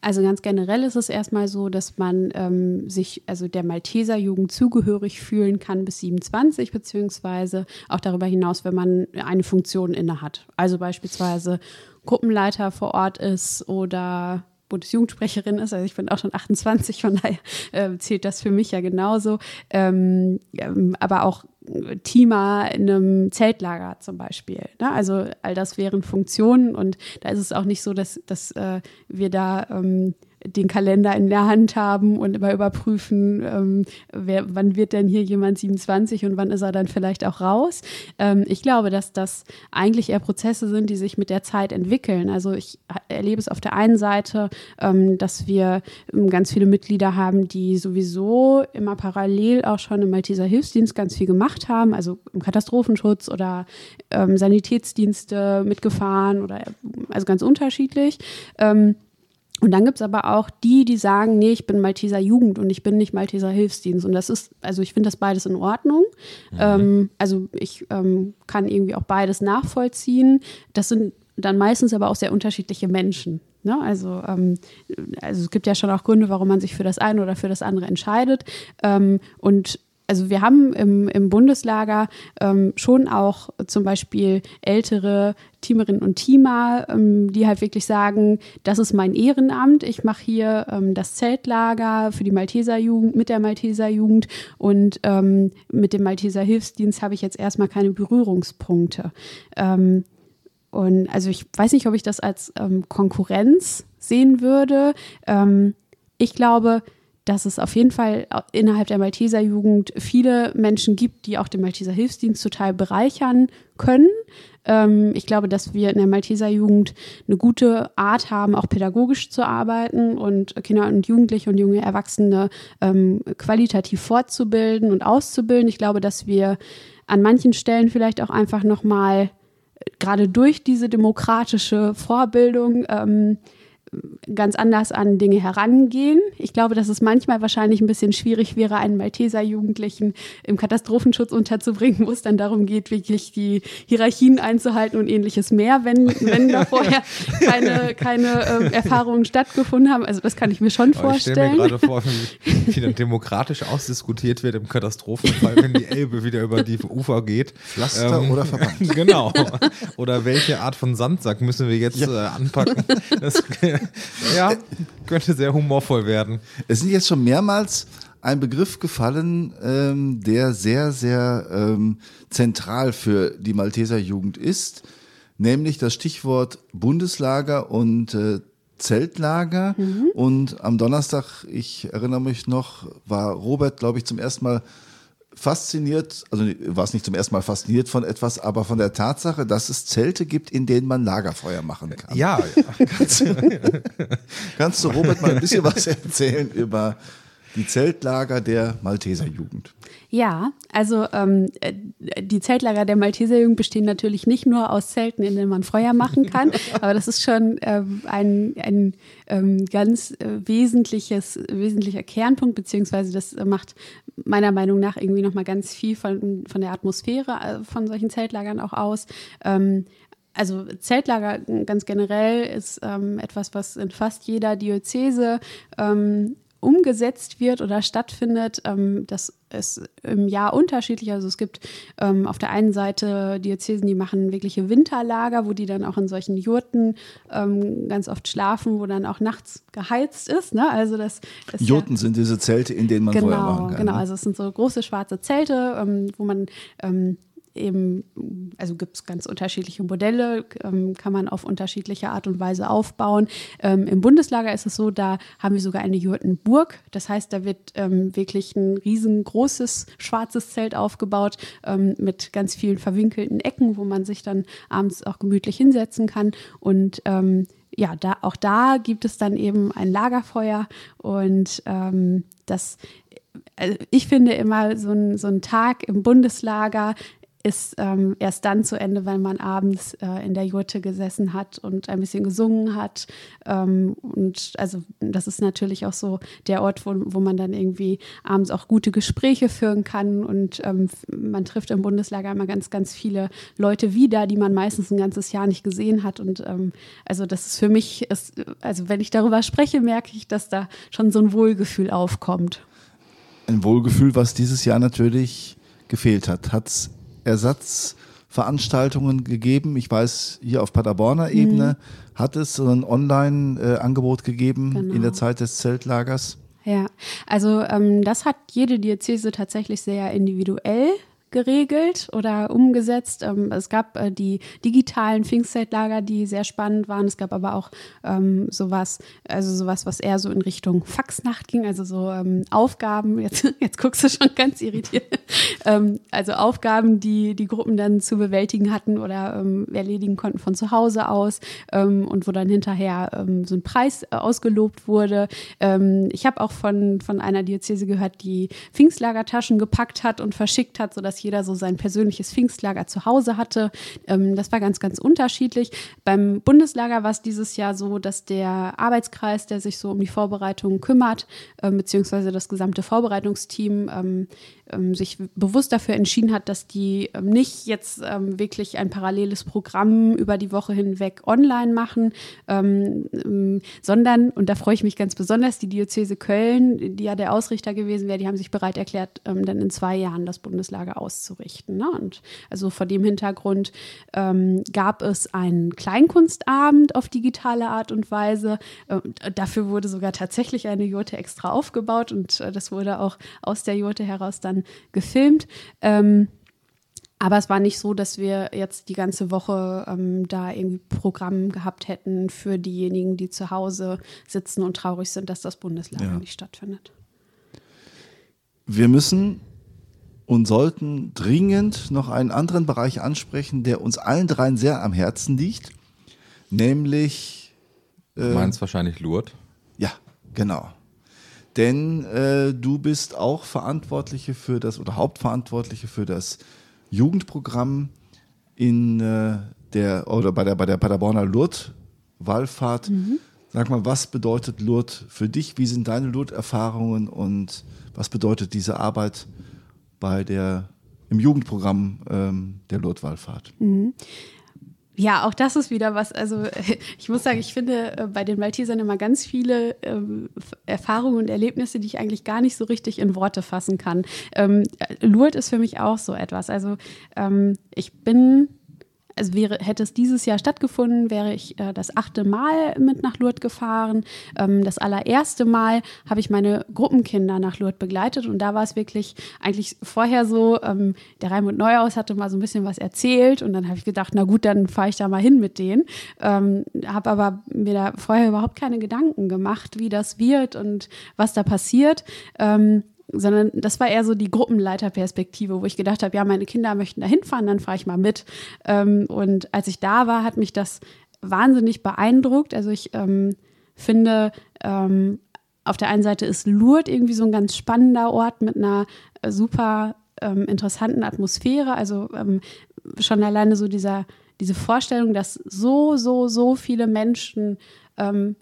C: Also ganz generell ist es erstmal so, dass man ähm, sich also der Malteser Jugend zugehörig fühlen kann bis 27, beziehungsweise auch darüber hinaus, wenn man eine Funktion innehat. Also beispielsweise Gruppenleiter vor Ort ist oder Bundesjugendsprecherin ist, also ich bin auch schon 28, von daher äh, zählt das für mich ja genauso. Ähm, ähm, aber auch Teamer in einem Zeltlager zum Beispiel. Ne? Also all das wären Funktionen und da ist es auch nicht so, dass, dass äh, wir da ähm, den Kalender in der Hand haben und immer überprüfen, ähm, wer, wann wird denn hier jemand 27 und wann ist er dann vielleicht auch raus. Ähm, ich glaube, dass das eigentlich eher Prozesse sind, die sich mit der Zeit entwickeln. Also ich erlebe es auf der einen Seite, ähm, dass wir ähm, ganz viele Mitglieder haben, die sowieso immer parallel auch schon im Malteser Hilfsdienst ganz viel gemacht haben, also im Katastrophenschutz oder ähm, Sanitätsdienste mitgefahren oder also ganz unterschiedlich. Und dann gibt es aber auch die, die sagen, nee, ich bin Malteser Jugend und ich bin nicht Malteser Hilfsdienst. Und das ist, also ich finde das beides in Ordnung. Ähm, also ich ähm, kann irgendwie auch beides nachvollziehen. Das sind dann meistens aber auch sehr unterschiedliche Menschen. Ne? Also, ähm, also es gibt ja schon auch Gründe, warum man sich für das eine oder für das andere entscheidet. Ähm, und also wir haben im, im Bundeslager ähm, schon auch zum Beispiel ältere Teamerinnen und Teamer, ähm, die halt wirklich sagen, das ist mein Ehrenamt, ich mache hier ähm, das Zeltlager für die Malteser Jugend, mit der Malteser Jugend und ähm, mit dem Malteser Hilfsdienst habe ich jetzt erstmal keine Berührungspunkte. Ähm, und also ich weiß nicht, ob ich das als ähm, Konkurrenz sehen würde. Ich glaube, dass es auf jeden Fall innerhalb der Malteser Jugend viele Menschen gibt, die auch den Malteser Hilfsdienst total bereichern können. Ähm, ich glaube, dass wir in der Malteser Jugend eine gute Art haben, auch pädagogisch zu arbeiten und Kinder und Jugendliche und junge Erwachsene ähm, qualitativ fortzubilden und auszubilden. Ich glaube, dass wir an manchen Stellen vielleicht auch einfach nochmal gerade durch diese demokratische Vorbildung ähm, ganz anders an Dinge herangehen. Ich glaube, dass es manchmal wahrscheinlich ein bisschen schwierig wäre, einen Malteser-Jugendlichen im Katastrophenschutz unterzubringen, wo es dann darum geht, wirklich die Hierarchien einzuhalten und ähnliches mehr, wenn, wenn da vorher keine, keine ähm, Erfahrungen stattgefunden haben. Also das kann ich mir schon Aber vorstellen. Ich stelle mir gerade vor,
B: wie, wie dann demokratisch ausdiskutiert wird im Katastrophenfall, wenn die Elbe wieder über die Ufer geht.
A: Pflaster ähm, oder Verband.
B: Genau. Oder welche Art von Sandsack müssen wir jetzt ja. äh, anpacken? Das, ja, könnte sehr humorvoll werden.
A: Es sind jetzt schon mehrmals ein Begriff gefallen, ähm, der sehr, sehr ähm, zentral für die Malteser Jugend ist, nämlich das Stichwort Bundeslager und äh, Zeltlager. Mhm. Und am Donnerstag, ich erinnere mich noch, war Robert, glaube ich, zum ersten Mal fasziniert, also war es nicht zum ersten Mal fasziniert von etwas, aber von der Tatsache, dass es Zelte gibt, in denen man Lagerfeuer machen kann.
B: Ja.
A: kannst, du, kannst du Robert mal ein bisschen was erzählen über die Zeltlager der Malteser Jugend?
C: Ja, also ähm, äh, die Zeltlager der Malteser Jugend bestehen natürlich nicht nur aus Zelten, in denen man Feuer machen kann, aber das ist schon ähm, ein, ein ähm, ganz äh, wesentliches, wesentlicher Kernpunkt, beziehungsweise das macht meiner Meinung nach irgendwie nochmal ganz viel von, von der Atmosphäre äh, von solchen Zeltlagern auch aus. Ähm, also Zeltlager ganz generell ist ähm, etwas, was in fast jeder Diözese ähm, umgesetzt wird oder stattfindet. Ähm, das ist im Jahr unterschiedlich. Also es gibt ähm, auf der einen Seite Diözesen, die machen wirkliche Winterlager, wo die dann auch in solchen Jurten ähm, ganz oft schlafen, wo dann auch nachts geheizt ist. Ne? Also das,
A: das Jurten ja, sind diese Zelte, in denen man
C: genau,
A: Feuer machen kann.
C: Genau, ne? also es sind so große schwarze Zelte, ähm, wo man ähm, eben, also gibt es ganz unterschiedliche Modelle, ähm, kann man auf unterschiedliche Art und Weise aufbauen. Ähm, Im Bundeslager ist es so, da haben wir sogar eine Jurtenburg. Das heißt, da wird ähm, wirklich ein riesengroßes schwarzes Zelt aufgebaut ähm, mit ganz vielen verwinkelten Ecken, wo man sich dann abends auch gemütlich hinsetzen kann. Und ähm, ja, da, auch da gibt es dann eben ein Lagerfeuer und ähm, das also ich finde immer so ein, so ein Tag im Bundeslager ist ähm, erst dann zu Ende, wenn man abends äh, in der Jurte gesessen hat und ein bisschen gesungen hat. Ähm, und also das ist natürlich auch so der Ort, wo, wo man dann irgendwie abends auch gute Gespräche führen kann. Und ähm, man trifft im Bundeslager immer ganz, ganz viele Leute wieder, die man meistens ein ganzes Jahr nicht gesehen hat. Und ähm, also das ist für mich, ist, also wenn ich darüber spreche, merke ich, dass da schon so ein Wohlgefühl aufkommt.
A: Ein Wohlgefühl, was dieses Jahr natürlich gefehlt hat. Hat es Ersatzveranstaltungen gegeben. Ich weiß, hier auf Paderborner. Ebene mhm. hat es so ein Online-Angebot gegeben genau. in der Zeit des Zeltlagers.
C: Ja, also ähm, das hat jede Diözese tatsächlich sehr individuell geregelt oder umgesetzt. Ähm, es gab äh, die digitalen Pfingstzeltlager, die sehr spannend waren. Es gab aber auch ähm, sowas, also sowas, was eher so in Richtung Faxnacht ging, also so ähm, Aufgaben. Jetzt, jetzt guckst du schon ganz irritiert. ähm, also Aufgaben, die die Gruppen dann zu bewältigen hatten oder ähm, erledigen konnten von zu Hause aus ähm, und wo dann hinterher ähm, so ein Preis äh, ausgelobt wurde. Ich habe auch von, von einer Diözese gehört, die Pfingstlagertaschen gepackt hat und verschickt hat, sodass jeder so sein persönliches Pfingstlager zu Hause hatte. Ähm, das war ganz, ganz unterschiedlich. Beim Bundeslager war es dieses Jahr so, dass der Arbeitskreis, der sich so um die Vorbereitungen kümmert, ähm, beziehungsweise das gesamte Vorbereitungsteam, ähm, sich bewusst dafür entschieden hat, dass die ähm, nicht jetzt ähm, wirklich ein paralleles Programm über die Woche hinweg online machen, ähm, ähm, sondern, und da freue ich mich ganz besonders, die Diözese Köln, die ja der Ausrichter gewesen wäre, die haben sich bereit erklärt, ähm, dann in zwei Jahren das Bundeslager auszurichten. Ne? Und also vor dem Hintergrund gab es einen Kleinkunstabend auf digitale Art und Weise. Äh, dafür wurde sogar tatsächlich eine Jurte extra aufgebaut und äh, das wurde auch aus der Jurte heraus dann gefilmt. Ähm, aber es war nicht so, dass wir jetzt die ganze Woche ähm, da irgendwie Programm gehabt hätten für diejenigen, die zu Hause sitzen und traurig sind, dass das Bundeslager ja. nicht stattfindet.
A: Wir müssen und sollten dringend noch einen anderen Bereich ansprechen, der uns allen dreien sehr am Herzen liegt, nämlich.
B: Äh, du meinst wahrscheinlich Lourdes?
A: Ja, genau denn äh, du bist auch Verantwortliche für das oder Hauptverantwortliche für das Jugendprogramm in äh, der oder bei der bei der Paderborner Lourdes Wallfahrt mhm. Sag mal, was bedeutet Lourdes für dich? Wie sind deine Lourdes-Erfahrungen und was bedeutet diese Arbeit bei der, im Jugendprogramm ähm, der Lourdes-Wallfahrt?
C: Mhm. Ja, auch das ist wieder was. Also ich muss sagen, ich finde äh, bei den Maltesern immer ganz viele ähm, Erfahrungen und Erlebnisse, die ich eigentlich gar nicht so richtig in Worte fassen kann. Ähm, Lourdes ist für mich auch so etwas. Also ähm, ich bin also wäre, hätte es dieses Jahr stattgefunden, wäre ich äh, das achte Mal mit nach Lourdes gefahren. Ähm, das allererste Mal habe ich meine Gruppenkinder nach Lourdes begleitet und da war es wirklich eigentlich vorher so, ähm, der Raimund Neuhaus hatte mal so ein bisschen was erzählt und dann habe ich gedacht, na gut, dann fahre ich da mal hin mit denen. Ähm, habe aber mir da vorher überhaupt keine Gedanken gemacht, wie das wird und was da passiert. Ähm, sondern das war eher so die Gruppenleiterperspektive, wo ich gedacht habe, ja, meine Kinder möchten da hinfahren, dann fahre ich mal mit. Ähm, und als ich da war, hat mich das wahnsinnig beeindruckt. Also ich ähm, finde, ähm, auf der einen Seite ist Lourdes irgendwie so ein ganz spannender Ort mit einer äh, super ähm, interessanten Atmosphäre. Also ähm, schon alleine so dieser, diese Vorstellung, dass so, so, so viele Menschen ähm,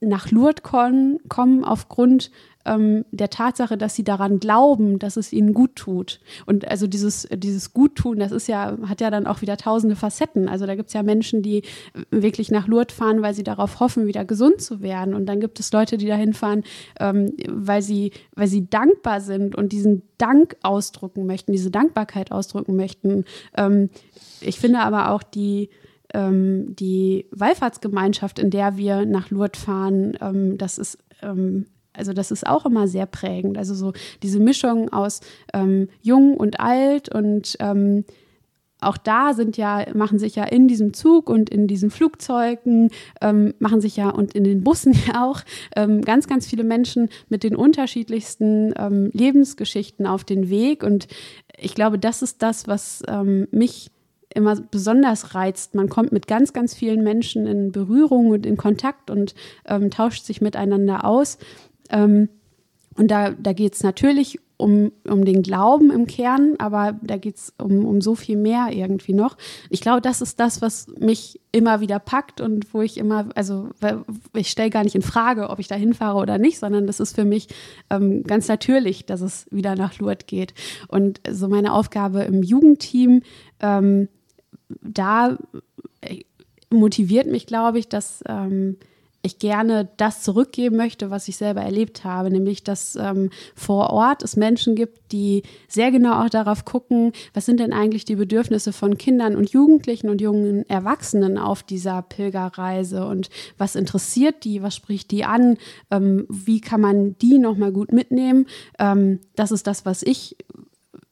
C: nach Lourdes kommen, kommen aufgrund ähm, der Tatsache, dass sie daran glauben, dass es ihnen gut tut. Und also dieses, dieses Guttun, das ist ja, hat ja dann auch wieder tausende Facetten. Also da gibt es ja Menschen, die wirklich nach Lourdes fahren, weil sie darauf hoffen, wieder gesund zu werden. Und dann gibt es Leute, die dahin fahren, ähm, weil, sie, weil sie dankbar sind und diesen Dank ausdrücken möchten, diese Dankbarkeit ausdrücken möchten. Ähm, ich finde aber auch die, ähm, die Wallfahrtsgemeinschaft, in der wir nach Lourdes fahren, ähm, das ist ähm, also das ist auch immer sehr prägend. Also so diese Mischung aus ähm, jung und alt und ähm, auch da sind ja, machen sich ja in diesem Zug und in diesen Flugzeugen, ähm, machen sich ja und in den Bussen ja auch ähm, ganz, ganz viele Menschen mit den unterschiedlichsten ähm, Lebensgeschichten auf den Weg. Und ich glaube, das ist das, was mich immer besonders reizt. Man kommt mit ganz, ganz vielen Menschen in Berührung und in Kontakt und ähm, tauscht sich miteinander aus. Ähm, und da, da geht es natürlich um, um den Glauben im Kern, aber da geht es um, um so viel mehr irgendwie noch. Ich glaube, das ist das, was mich immer wieder packt und wo ich immer, also ich stelle gar nicht in Frage, ob ich da hinfahre oder nicht, sondern das ist für mich ähm, ganz natürlich, dass es wieder nach Lourdes geht. Und so meine Aufgabe im Jugendteam, ähm, da äh, motiviert mich, glaube ich, dass ähm, ich gerne das zurückgeben möchte, was ich selber erlebt habe, nämlich dass ähm, vor Ort es Menschen gibt, die sehr genau auch darauf gucken, was sind denn eigentlich die Bedürfnisse von Kindern und Jugendlichen und jungen Erwachsenen auf dieser Pilgerreise und was interessiert die, was spricht die an, ähm, wie kann man die nochmal gut mitnehmen. Ähm, das ist das, was ich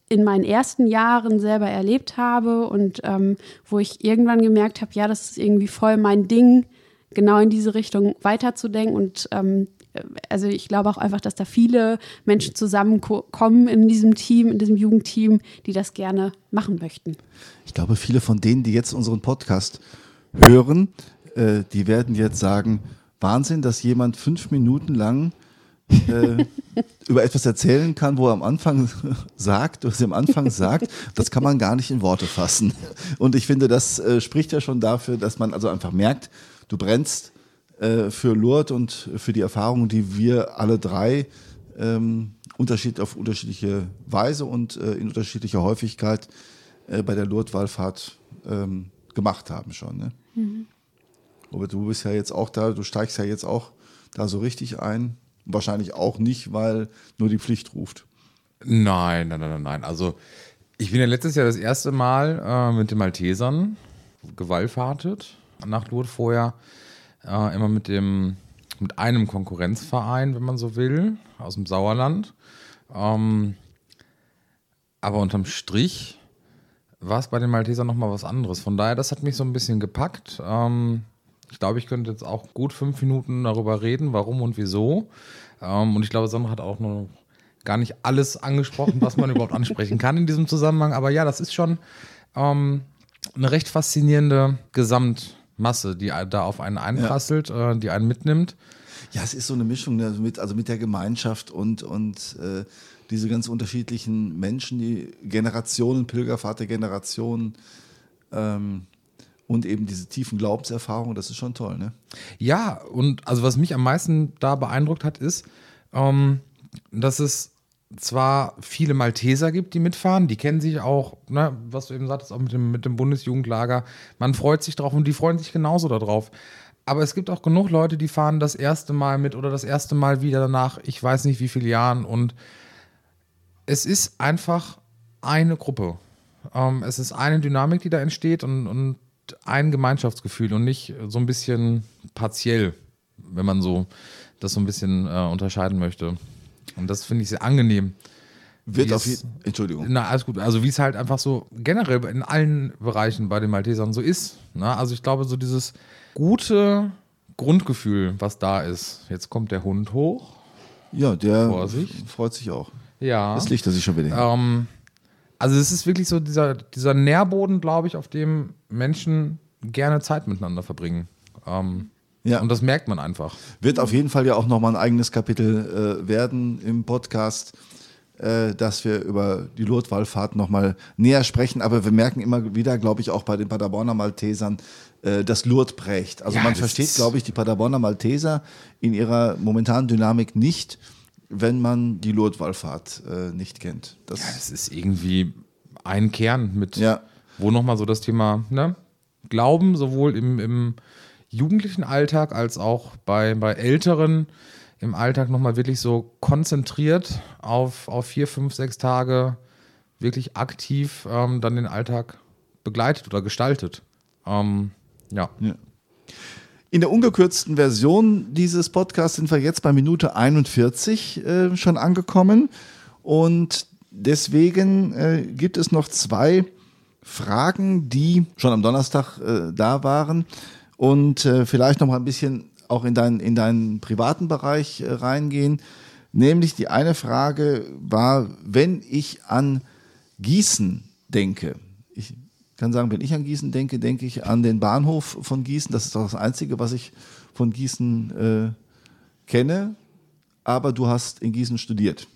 C: in meinen ersten Jahren selber erlebt habe und ähm, wo ich irgendwann gemerkt habe, ja, das ist irgendwie voll mein Ding, genau in diese Richtung weiterzudenken. Und ähm, also ich glaube auch einfach, dass da viele Menschen zusammenkommen in diesem Team, in diesem Jugendteam, die das gerne machen möchten.
A: Ich glaube, viele von denen, die jetzt unseren Podcast hören, äh, die werden jetzt sagen, Wahnsinn, dass jemand fünf Minuten lang äh, über etwas erzählen kann, wo er am Anfang sagt, was er am Anfang sagt, das kann man gar nicht in Worte fassen. Und ich finde, das äh, spricht ja schon dafür, dass man also einfach merkt, du brennst äh, für Lourdes und für die Erfahrungen, die wir alle drei ähm, unterschied, auf unterschiedliche Weise und äh, in unterschiedlicher Häufigkeit äh, bei der Lourdes-Wallfahrt ähm, gemacht haben schon. Ne? Mhm. Aber du bist ja jetzt auch da, du steigst ja jetzt auch da so richtig ein. Wahrscheinlich auch nicht, weil nur die Pflicht ruft.
B: Nein, nein, nein, nein. Also ich bin ja letztes Jahr das erste Mal äh, mit den Maltesern gewallfahrtet nach Lourdes vorher äh, immer mit dem mit einem Konkurrenzverein, wenn man so will, aus dem Sauerland. Ähm, aber unterm Strich war es bei den Maltesern nochmal was anderes. Von daher, das hat mich so ein bisschen gepackt. Ähm, ich glaube, ich könnte jetzt auch gut fünf Minuten darüber reden, warum und wieso. Ähm, und ich glaube, Sandra hat auch noch gar nicht alles angesprochen, was man überhaupt ansprechen kann in diesem Zusammenhang. Aber ja, das ist schon ähm, eine recht faszinierende Gesamt- Masse, die da auf einen einprasselt, ja. äh, die einen mitnimmt.
A: Ja, es ist so eine Mischung ne, mit, also mit der Gemeinschaft und, und äh, diese ganz unterschiedlichen Menschen, die Generationen, Pilgerfahrt der Generationen. Ähm, und eben diese tiefen Glaubenserfahrungen, das ist schon toll, ne?
B: Ja, und also was mich am meisten da beeindruckt hat, ist, ähm, dass es zwar viele Malteser gibt, die mitfahren, die kennen sich auch, ne, was du eben sagtest, auch mit dem, mit dem Bundesjugendlager. Man freut sich drauf und die freuen sich genauso darauf. Aber es gibt auch genug Leute, die fahren das erste Mal mit oder das erste Mal wieder nach, ich weiß nicht wie viele Jahren. Und es ist einfach eine Gruppe. Ähm, es ist eine Dynamik, die da entsteht und, und ein Gemeinschaftsgefühl und nicht so ein bisschen partiell, wenn man so das so ein bisschen äh, unterscheiden möchte. Und das finde ich sehr angenehm.
A: Wird auf jeden Entschuldigung.
B: Na, alles gut. Also wie es halt einfach so generell in allen Bereichen bei den Maltesern so ist. Ne? Also ich glaube, so dieses gute Grundgefühl, was da ist. Jetzt kommt der Hund hoch.
A: Ja, der
B: Vorsicht.
A: freut sich auch.
B: Ja.
A: Das liegt er sich schon wieder.
B: Ähm, also es ist wirklich so dieser, dieser Nährboden, glaube ich, auf dem Menschen gerne Zeit miteinander verbringen. Ähm,
A: Ja.
B: Und das merkt man einfach.
A: Wird auf jeden Fall ja auch nochmal ein eigenes Kapitel äh, werden im Podcast, äh, dass wir über die Lourdes-Wallfahrt nochmal näher sprechen. Aber wir merken immer wieder, glaube ich, auch bei den Paderborner Maltesern, äh, dass Lourdes prägt. Also
B: Ja,
A: man versteht, glaube ich, die Paderborner Malteser in ihrer momentanen Dynamik nicht, wenn man die Lourdes-Wallfahrt äh, nicht kennt. Das,
B: Ja, das ist irgendwie ein Kern mit,
A: Ja.
B: wo nochmal so das Thema ne, Glauben, sowohl im, im jugendlichen Alltag als auch bei, bei Älteren im Alltag nochmal wirklich so konzentriert auf, auf vier, fünf, sechs Tage wirklich aktiv ähm, dann den Alltag begleitet oder gestaltet. Ähm, ja.
A: In der ungekürzten Version dieses Podcasts sind wir jetzt bei Minute 41 äh, schon angekommen. Und deswegen äh, gibt es noch zwei Fragen, die schon am Donnerstag äh, da waren und äh, vielleicht noch mal ein bisschen auch in, dein, in deinen privaten Bereich äh, reingehen. Nämlich die eine Frage war, wenn ich an Gießen denke, kann sagen, wenn ich an Gießen denke, denke ich an den Bahnhof von Gießen. Das ist doch das Einzige, was ich von Gießen äh, kenne. Aber du hast in Gießen studiert.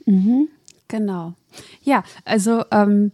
C: Genau. Ja, also ähm,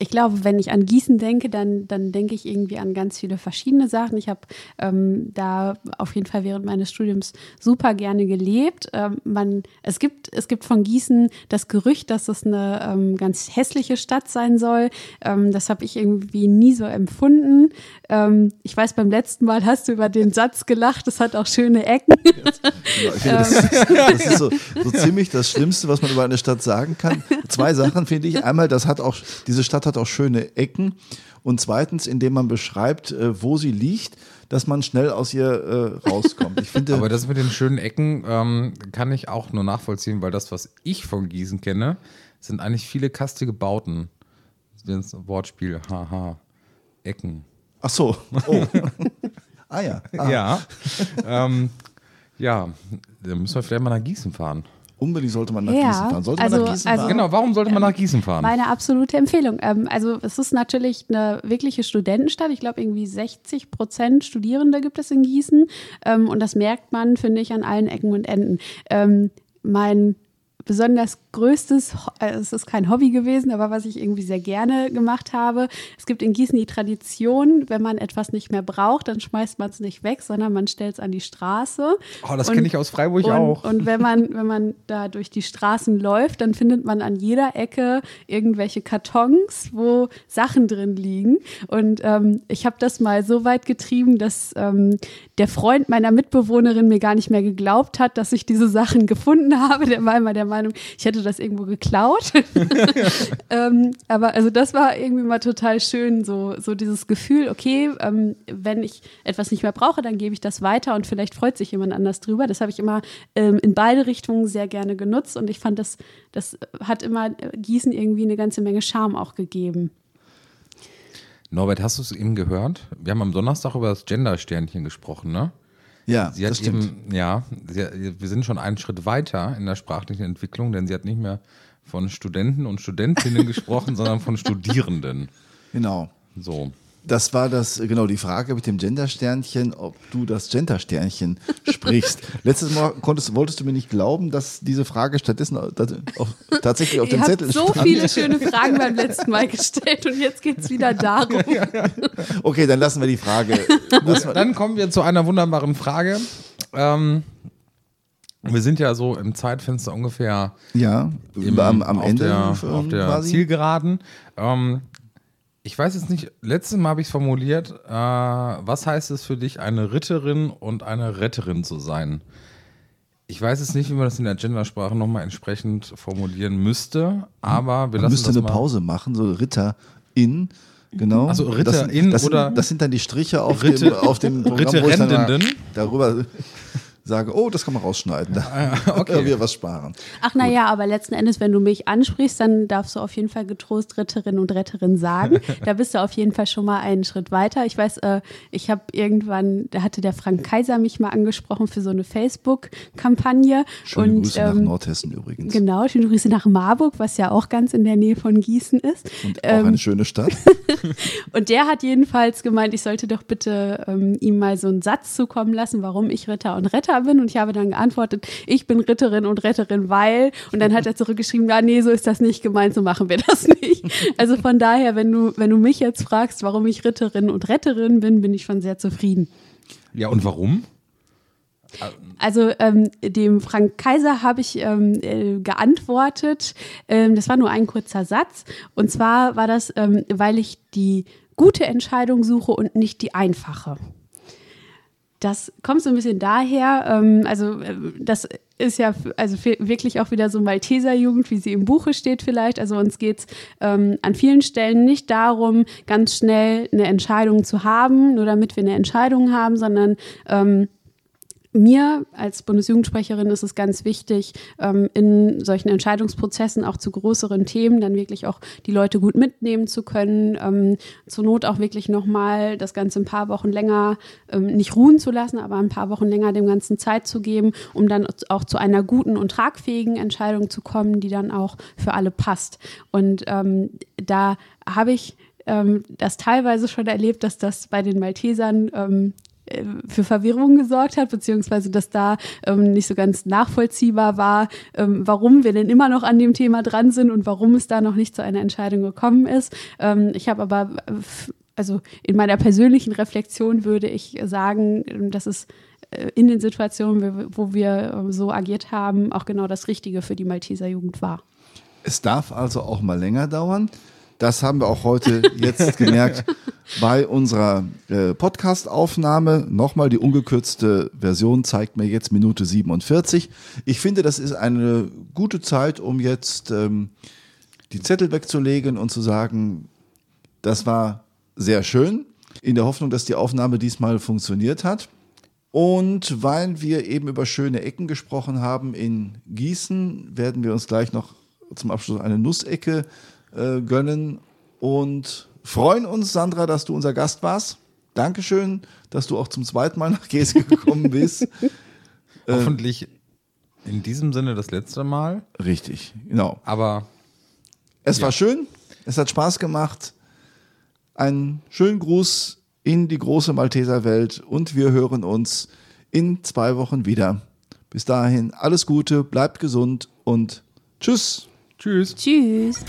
C: ich glaube, wenn ich an Gießen denke, dann, dann denke ich irgendwie an ganz viele verschiedene Sachen. Ich habe ähm, da auf jeden Fall während meines Studiums super gerne gelebt. Ähm, man, es, gibt, es gibt von Gießen das Gerücht, dass es eine ähm, ganz hässliche Stadt sein soll. Ähm, das habe ich irgendwie nie so empfunden. Ähm, ich weiß, beim letzten Mal hast du über den Satz gelacht, es hat auch schöne Ecken.
A: Ja, ich finde, das, das ist so, so ziemlich das Schlimmste, was man über eine Stadt sagen kann. Zwei Sachen finde ich. Einmal, das hat auch, diese Stadt hat auch schöne Ecken. Und zweitens, indem man beschreibt, äh, wo sie liegt, dass man schnell aus ihr äh, rauskommt. Ich finde,
B: Aber das mit den schönen Ecken ähm, kann ich auch nur nachvollziehen, weil das, was ich von Gießen kenne, sind eigentlich viele kastige Bauten. Das Wortspiel, haha, Ecken.
A: ach so. Oh. ah ja. Ah,
B: Ja. ähm, ja, da müssen wir vielleicht mal nach Gießen fahren.
A: Unbedingt sollte man nach
C: Ja,
A: Gießen fahren. Sollte
C: also-
A: man nach Gießen
C: also-
A: fahren?
B: Genau, warum sollte man nach Gießen fahren?
C: Meine absolute Empfehlung. Ähm, also es ist natürlich eine wirkliche Studentenstadt. Ich glaube, irgendwie 60 Prozent Studierende gibt es in Gießen. Ähm, und das merkt man, finde ich, an allen Ecken und Enden. Ähm, mein besonders größtes, äh, es ist kein Hobby gewesen, aber was ich irgendwie sehr gerne gemacht habe. Es gibt in Gießen die Tradition, wenn man etwas nicht mehr braucht, dann schmeißt man es nicht weg, sondern man stellt es an die Straße.
B: Oh, das kenne ich aus Freiburg
C: und,
B: auch.
C: Und wenn man, wenn man da durch die Straßen läuft, dann findet man an jeder Ecke irgendwelche Kartons, wo Sachen drin liegen. Und ähm, ich habe das mal so weit getrieben, dass ähm, der Freund meiner Mitbewohnerin mir gar nicht mehr geglaubt hat, dass ich diese Sachen gefunden habe. Der war immer der Meinung, ich hätte das irgendwo geklaut. ähm, aber also das war irgendwie mal total schön, so, so dieses Gefühl, okay, ähm, wenn ich etwas nicht mehr brauche, dann gebe ich das weiter und vielleicht freut sich jemand anders drüber. Das habe ich immer ähm, in beide Richtungen sehr gerne genutzt und ich fand, das, das hat immer äh, Gießen irgendwie eine ganze Menge Charme auch gegeben.
B: Norbert, hast du es eben gehört? Wir haben am Donnerstag über das Gender-Sternchen gesprochen, ne?
A: Ja,
B: Sie hat
A: das stimmt.
B: eben, ja, sie, wir sind schon einen Schritt weiter in der sprachlichen Entwicklung, denn sie hat nicht mehr von Studenten und Studentinnen gesprochen, sondern von Studierenden.
A: Genau.
B: So.
A: Das war das, genau, die Frage mit dem Gender-Sternchen, ob du das Gender-Sternchen sprichst. Letztes Mal konntest, wolltest du mir nicht glauben, dass diese Frage stattdessen auf, tatsächlich auf
C: dem
A: Zettel
C: so stand. so viele schöne Fragen beim letzten Mal gestellt und jetzt geht es wieder darum.
A: Okay, dann lassen wir die Frage.
B: Gut, dann kommen wir zu einer wunderbaren Frage. Ähm, wir sind ja so im Zeitfenster ungefähr
A: ja, im, am, am
B: auf
A: Ende
B: der, auf der Zielgeraden. Ähm, ich weiß jetzt nicht, letztes Mal habe ich es formuliert, äh, was heißt es für dich, eine Ritterin und eine Retterin zu sein? Ich weiß jetzt nicht, wie man das in der Gendersprache nochmal entsprechend formulieren müsste, aber wir
A: man
B: lassen
A: müsste eine
B: mal.
A: Pause machen, so Ritterin. Genau.
B: Also Ritterin
A: das, das,
B: oder.
A: Das sind dann die Striche auf
B: Ritte,
A: dem, auf dem
B: Programm, Ritterenden.
A: darüber sage, oh, das kann man rausschneiden. Da
B: okay.
A: wir was sparen.
C: Ach naja, aber letzten Endes, wenn du mich ansprichst, dann darfst du auf jeden Fall getrost Ritterin und Retterin sagen. da bist du auf jeden Fall schon mal einen Schritt weiter. Ich weiß, äh, ich habe irgendwann, da hatte der Frank Kaiser mich mal angesprochen für so eine Facebook-Kampagne.
A: Schöne und, Grüße ähm, nach Nordhessen übrigens.
C: Genau, schöne Grüße nach Marburg, was ja auch ganz in der Nähe von Gießen ist.
A: Und auch ähm, eine schöne Stadt.
C: und der hat jedenfalls gemeint, ich sollte doch bitte ähm, ihm mal so einen Satz zukommen lassen, warum ich Ritter und Retter bin und ich habe dann geantwortet, ich bin Ritterin und Retterin, weil und dann hat er zurückgeschrieben, ja, nee, so ist das nicht gemeint, so machen wir das nicht. Also von daher, wenn du, wenn du mich jetzt fragst, warum ich Ritterin und Retterin bin, bin ich schon sehr zufrieden.
B: Ja, und warum?
C: Also ähm, dem Frank Kaiser habe ich ähm, äh, geantwortet. Ähm, das war nur ein kurzer Satz. Und zwar war das, ähm, weil ich die gute Entscheidung suche und nicht die einfache. Das kommt so ein bisschen daher, ähm, also äh, das ist ja also wirklich auch wieder so Malteser-Jugend, wie sie im Buche steht vielleicht. Also uns geht es ähm, an vielen Stellen nicht darum, ganz schnell eine Entscheidung zu haben, nur damit wir eine Entscheidung haben, sondern ähm, mir als Bundesjugendsprecherin ist es ganz wichtig, ähm, in solchen Entscheidungsprozessen auch zu größeren Themen dann wirklich auch die Leute gut mitnehmen zu können, ähm, zur Not auch wirklich nochmal das Ganze ein paar Wochen länger ähm, nicht ruhen zu lassen, aber ein paar Wochen länger dem Ganzen Zeit zu geben, um dann auch zu einer guten und tragfähigen Entscheidung zu kommen, die dann auch für alle passt. Und ähm, da habe ich das teilweise schon erlebt, dass das bei den Maltesern ähm, äh, für Verwirrung gesorgt hat, beziehungsweise dass da ähm, nicht so ganz nachvollziehbar war, ähm, warum wir denn immer noch an dem Thema dran sind und warum es da noch nicht zu einer Entscheidung gekommen ist. Ähm, ich habe aber, also in meiner persönlichen Reflexion würde ich sagen, dass es äh, in den Situationen, wo wir ähm, so agiert haben, auch genau das Richtige für die Malteser Jugend war.
A: Es darf also auch mal länger dauern. Das haben wir auch heute jetzt gemerkt bei unserer äh, Podcast-Aufnahme. Nochmal die ungekürzte Version zeigt mir jetzt Minute 47. Ich finde, das ist eine gute Zeit, um jetzt ähm, die Zettel wegzulegen und zu sagen, das war sehr schön, in der Hoffnung, dass die Aufnahme diesmal funktioniert hat. Und weil wir eben über schöne Ecken gesprochen haben in Gießen, werden wir uns gleich noch zum Abschluss eine Nussecke äh, gönnen und freuen uns, Sandra, dass du unser Gast warst. Dankeschön, dass du auch zum zweiten Mal nach Gese gekommen bist.
B: Äh, Hoffentlich in diesem Sinne das letzte Mal.
A: Richtig, genau.
B: Aber
A: es ja. war schön, es hat Spaß gemacht. Einen schönen Gruß in die große Malteser Welt und wir hören uns in zwei Wochen wieder. Bis dahin alles Gute, bleibt gesund und tschüss.
B: Tschüss.
C: Tschüss.